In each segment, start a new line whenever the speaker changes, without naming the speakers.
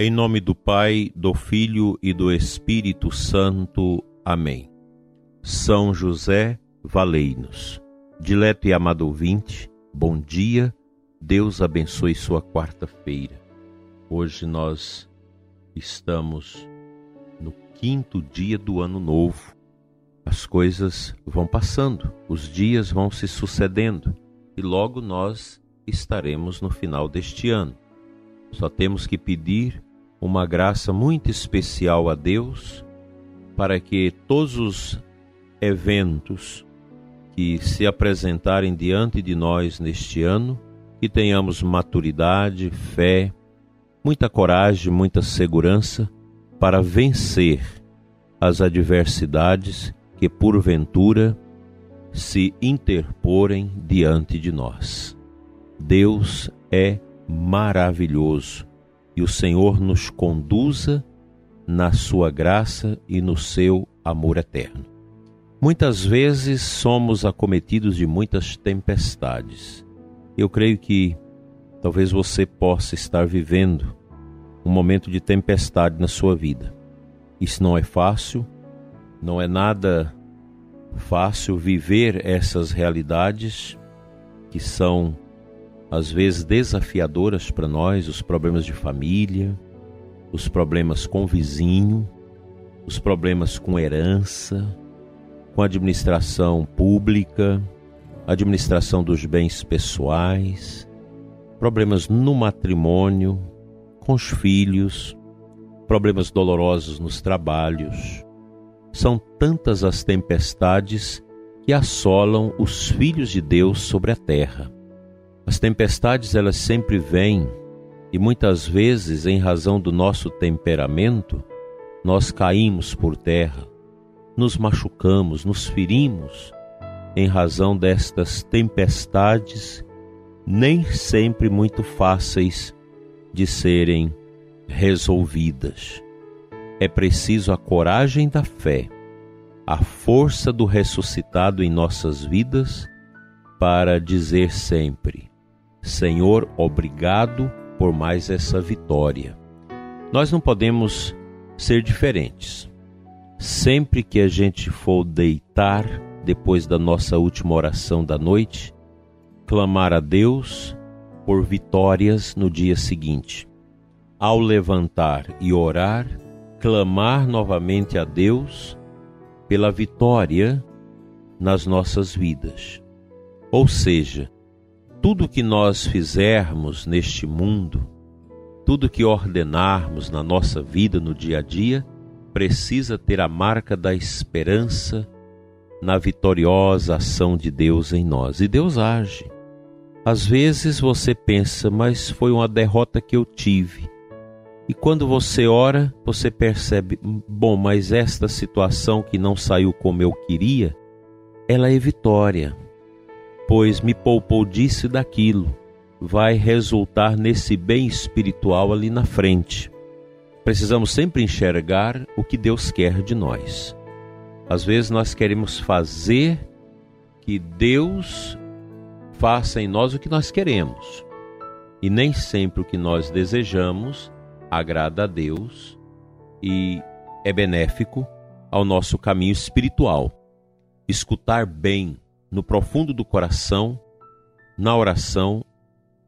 Em nome do Pai, do Filho e do Espírito Santo. Amém. São José, valei-nos. Dileto e amado ouvinte, bom dia, Deus abençoe sua quarta-feira. Hoje nós estamos no quinto dia do ano novo. As coisas vão passando, os dias vão se sucedendo e logo nós estaremos no final deste ano. Só temos que pedir uma graça muito especial a Deus para que todos os eventos que se apresentarem diante de nós neste ano, que tenhamos maturidade, fé, muita coragem, muita segurança para vencer as adversidades que porventura se interporem diante de nós. Deus é maravilhoso e o Senhor nos conduza na sua graça e no seu amor eterno. Muitas vezes somos acometidos de muitas tempestades. Eu creio que talvez você possa estar vivendo um momento de tempestade na sua vida. Isso não é fácil, não é nada fácil viver essas realidades que são às vezes desafiadoras para nós, os problemas de família, os problemas com vizinho, os problemas com herança, com administração pública, administração dos bens pessoais, problemas no matrimônio, com os filhos, problemas dolorosos nos trabalhos. São tantas as tempestades que assolam os filhos de Deus sobre a terra. As tempestades elas sempre vêm e muitas vezes, em razão do nosso temperamento, nós caímos por terra, nos machucamos, nos ferimos em razão destas tempestades nem sempre muito fáceis de serem resolvidas. É preciso a coragem da fé, a força do ressuscitado em nossas vidas para dizer sempre: Senhor, obrigado por mais essa vitória. Nós não podemos ser diferentes. Sempre que a gente for deitar, depois da nossa última oração da noite, clamar a Deus por vitórias no dia seguinte. Ao levantar e orar, clamar novamente a Deus pela vitória nas nossas vidas. Ou seja, tudo que nós fizermos neste mundo, tudo que ordenarmos na nossa vida no dia a dia, precisa ter a marca da esperança na vitoriosa ação de Deus em nós. E Deus age. Às vezes você pensa, mas foi uma derrota que eu tive. E quando você ora, você percebe, bom, mas esta situação que não saiu como eu queria, ela é vitória pois me poupou disso daquilo, vai resultar nesse bem espiritual ali na frente. Precisamos sempre enxergar o que Deus quer de nós. Às vezes nós queremos fazer que Deus faça em nós o que nós queremos. E nem sempre o que nós desejamos agrada a Deus e é benéfico ao nosso caminho espiritual. Escutar bem no profundo do coração, na oração,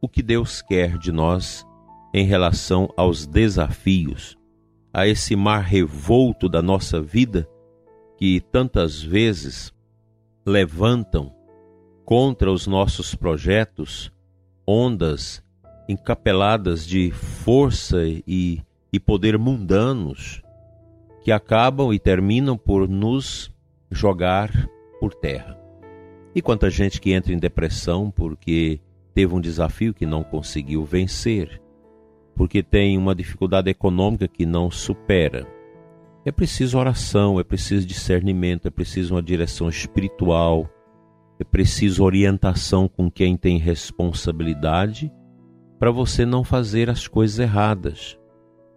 o que Deus quer de nós em relação aos desafios, a esse mar revolto da nossa vida que tantas vezes levantam contra os nossos projetos ondas encapeladas de força e, e poder mundanos que acabam e terminam por nos jogar por terra. E quanta gente que entra em depressão porque teve um desafio que não conseguiu vencer, porque tem uma dificuldade econômica que não supera. É preciso oração, é preciso discernimento, é preciso uma direção espiritual, é preciso orientação com quem tem responsabilidade para você não fazer as coisas erradas.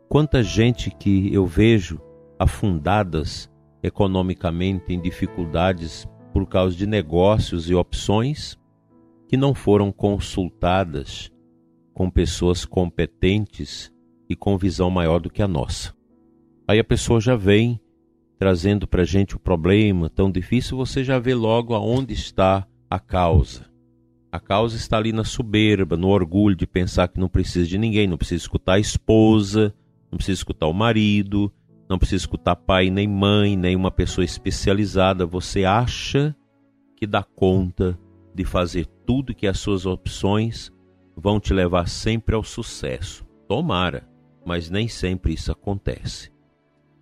Quanta gente que eu vejo afundadas economicamente em dificuldades por causa de negócios e opções que não foram consultadas com pessoas competentes e com visão maior do que a nossa. Aí a pessoa já vem trazendo para gente o problema tão difícil, você já vê logo aonde está a causa. A causa está ali na soberba, no orgulho de pensar que não precisa de ninguém, não precisa escutar a esposa, não precisa escutar o marido, não precisa escutar pai nem mãe, nem uma pessoa especializada. Você acha que dá conta de fazer tudo que as suas opções vão te levar sempre ao sucesso. Tomara, mas nem sempre isso acontece.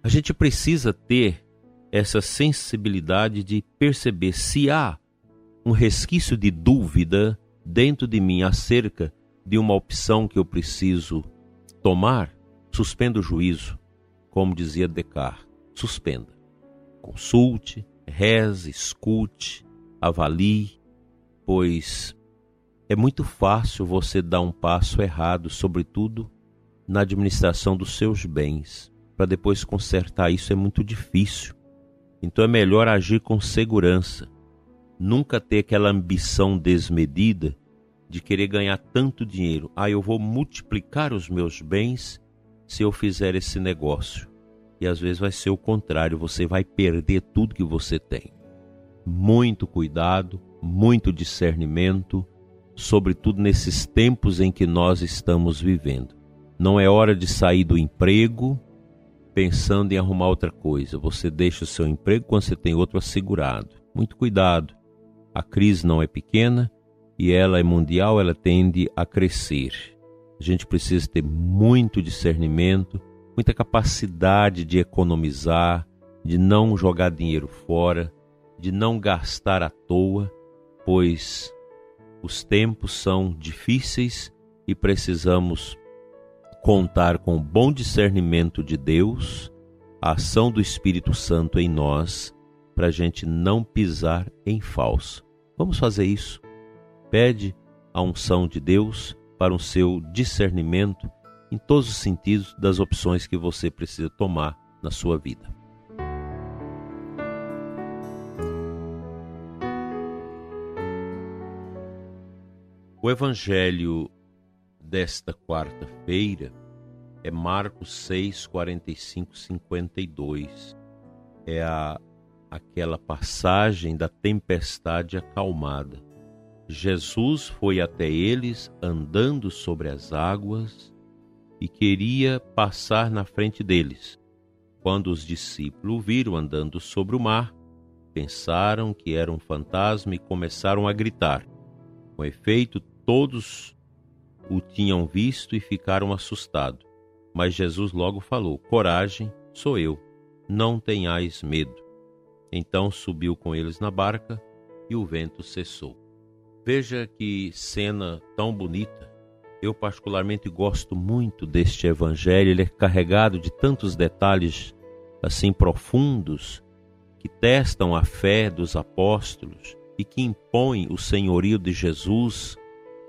A gente precisa ter essa sensibilidade de perceber se há um resquício de dúvida dentro de mim acerca de uma opção que eu preciso tomar, suspenda o juízo, como dizia Descartes, suspenda. Consulte, reze, escute, avalie, pois é muito fácil você dar um passo errado, sobretudo na administração dos seus bens. Para depois consertar isso é muito difícil. Então é melhor agir com segurança. Nunca ter aquela ambição desmedida de querer ganhar tanto dinheiro. Ah, eu vou multiplicar os meus bens se eu fizer esse negócio. E às vezes vai ser o contrário, você vai perder tudo que você tem. Muito cuidado, muito discernimento, sobretudo nesses tempos em que nós estamos vivendo. Não é hora de sair do emprego pensando em arrumar outra coisa. Você deixa o seu emprego quando você tem outro assegurado. Muito cuidado. A crise não é pequena e ela é mundial, ela tende a crescer. A gente precisa ter muito discernimento, muita capacidade de economizar, de não jogar dinheiro fora, de não gastar à toa, pois os tempos são difíceis e precisamos contar com o bom discernimento de Deus, a ação do Espírito Santo em nós, para a gente não pisar em falso. Vamos fazer isso. Pede a unção de Deus para o seu discernimento em todos os sentidos das opções que você precisa tomar na sua vida. O evangelho desta quarta-feira é Marcos 6, 45, 52. É a, aquela passagem da tempestade acalmada. Jesus foi até eles andando sobre as águas e queria passar na frente deles. Quando os discípulos o viram andando sobre o mar, pensaram que era um fantasma e começaram a gritar. Com efeito, todos o tinham visto e ficaram assustados. Mas Jesus logo falou: Coragem, sou eu, não tenhais medo. Então subiu com eles na barca e o vento cessou. Veja que cena tão bonita. Eu particularmente gosto muito deste evangelho, ele é carregado de tantos detalhes assim profundos que testam a fé dos apóstolos e que impõem o senhorio de Jesus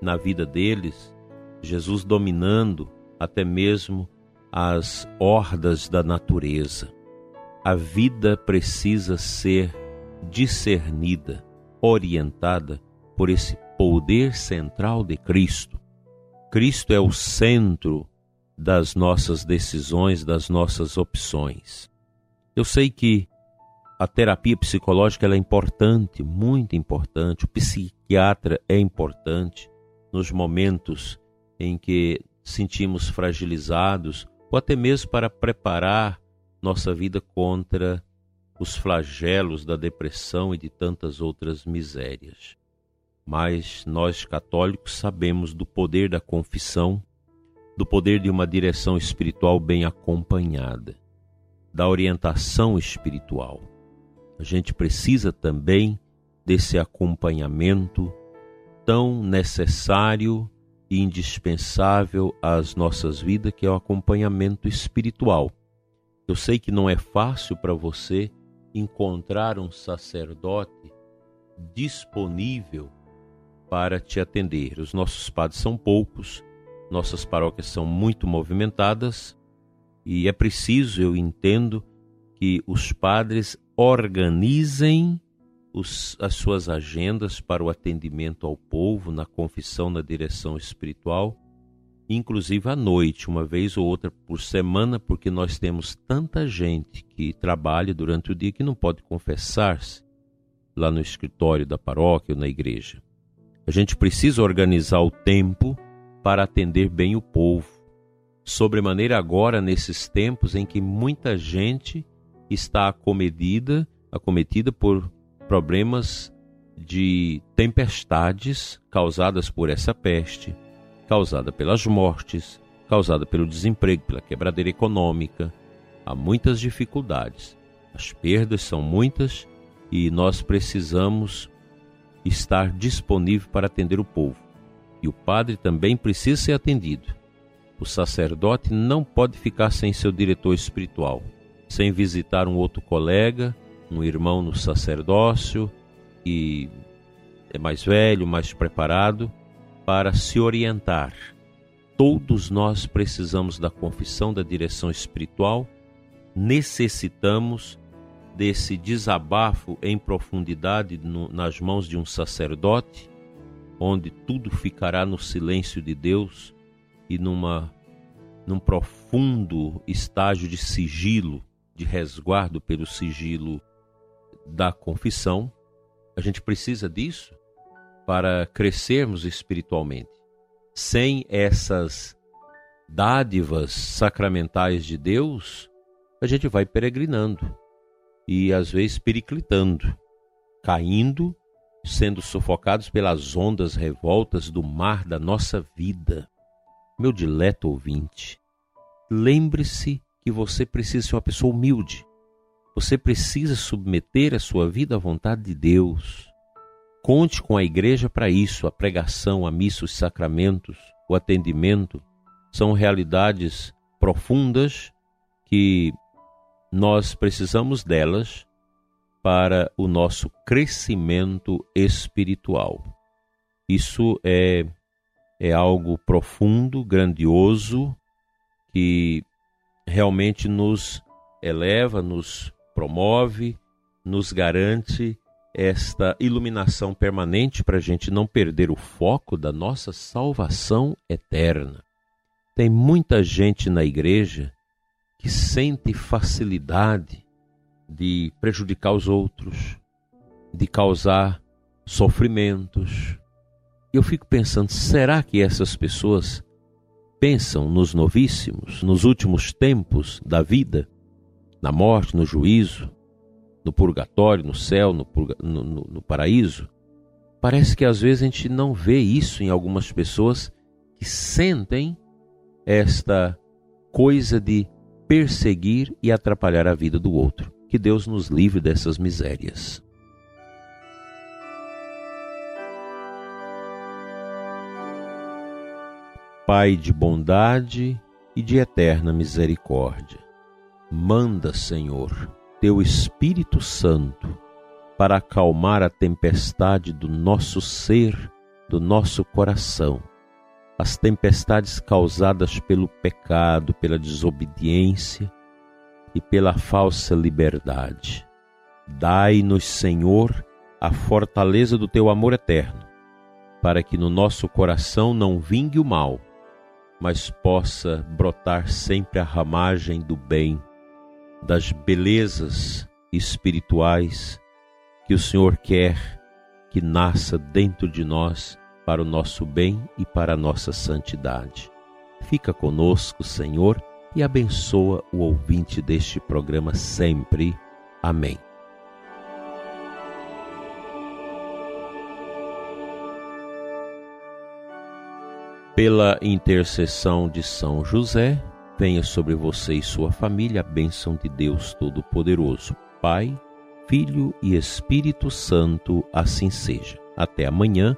na vida deles, Jesus dominando até mesmo as hordas da natureza. A vida precisa ser discernida, orientada por esse poder central de Cristo. Cristo é o centro das nossas decisões, das nossas opções. Eu sei que a terapia psicológica é importante, muito importante, o psiquiatra é importante nos momentos em que sentimos fragilizados ou até mesmo para preparar nossa vida contra os flagelos da depressão e de tantas outras misérias mas nós católicos sabemos do poder da confissão, do poder de uma direção espiritual bem acompanhada, da orientação espiritual. A gente precisa também desse acompanhamento tão necessário e indispensável às nossas vidas, que é o acompanhamento espiritual. Eu sei que não é fácil para você encontrar um sacerdote disponível para te atender. Os nossos padres são poucos, nossas paróquias são muito movimentadas e é preciso, eu entendo, que os padres organizem os, as suas agendas para o atendimento ao povo, na confissão, na direção espiritual, inclusive à noite, uma vez ou outra por semana, porque nós temos tanta gente que trabalha durante o dia que não pode confessar-se lá no escritório da paróquia ou na igreja. A gente precisa organizar o tempo para atender bem o povo. Sobremaneira agora nesses tempos em que muita gente está acometida, acometida por problemas de tempestades causadas por essa peste, causada pelas mortes, causada pelo desemprego, pela quebradeira econômica. Há muitas dificuldades. As perdas são muitas e nós precisamos estar disponível para atender o povo. E o padre também precisa ser atendido. O sacerdote não pode ficar sem seu diretor espiritual, sem visitar um outro colega, um irmão no sacerdócio que é mais velho, mais preparado para se orientar. Todos nós precisamos da confissão da direção espiritual, necessitamos desse desabafo em profundidade no, nas mãos de um sacerdote, onde tudo ficará no silêncio de Deus e numa num profundo estágio de sigilo, de resguardo pelo sigilo da confissão. A gente precisa disso para crescermos espiritualmente. Sem essas dádivas sacramentais de Deus, a gente vai peregrinando e às vezes periclitando, caindo, sendo sufocados pelas ondas revoltas do mar da nossa vida. Meu dileto ouvinte, lembre-se que você precisa ser uma pessoa humilde. Você precisa submeter a sua vida à vontade de Deus. Conte com a igreja para isso. A pregação, a missa, os sacramentos, o atendimento são realidades profundas que nós precisamos delas para o nosso crescimento espiritual. Isso é, é algo profundo, grandioso, que realmente nos eleva, nos promove, nos garante esta iluminação permanente para a gente não perder o foco da nossa salvação eterna. Tem muita gente na igreja que sente facilidade de prejudicar os outros, de causar sofrimentos. Eu fico pensando, será que essas pessoas pensam nos novíssimos, nos últimos tempos da vida, na morte, no juízo, no purgatório, no céu, no, purga, no, no, no paraíso? Parece que às vezes a gente não vê isso em algumas pessoas que sentem esta coisa de perseguir e atrapalhar a vida do outro. Que Deus nos livre dessas misérias. Pai de bondade e de eterna misericórdia, manda, Senhor, teu Espírito Santo para acalmar a tempestade do nosso ser, do nosso coração as tempestades causadas pelo pecado, pela desobediência e pela falsa liberdade. Dai-nos, Senhor, a fortaleza do teu amor eterno, para que no nosso coração não vingue o mal, mas possa brotar sempre a ramagem do bem, das belezas espirituais que o Senhor quer que nasça dentro de nós para o nosso bem e para a nossa santidade. Fica conosco, Senhor, e abençoa o ouvinte deste programa sempre. Amém. Pela intercessão de São José, venha sobre você e sua família a bênção de Deus Todo-Poderoso, Pai, Filho e Espírito Santo, assim seja. Até amanhã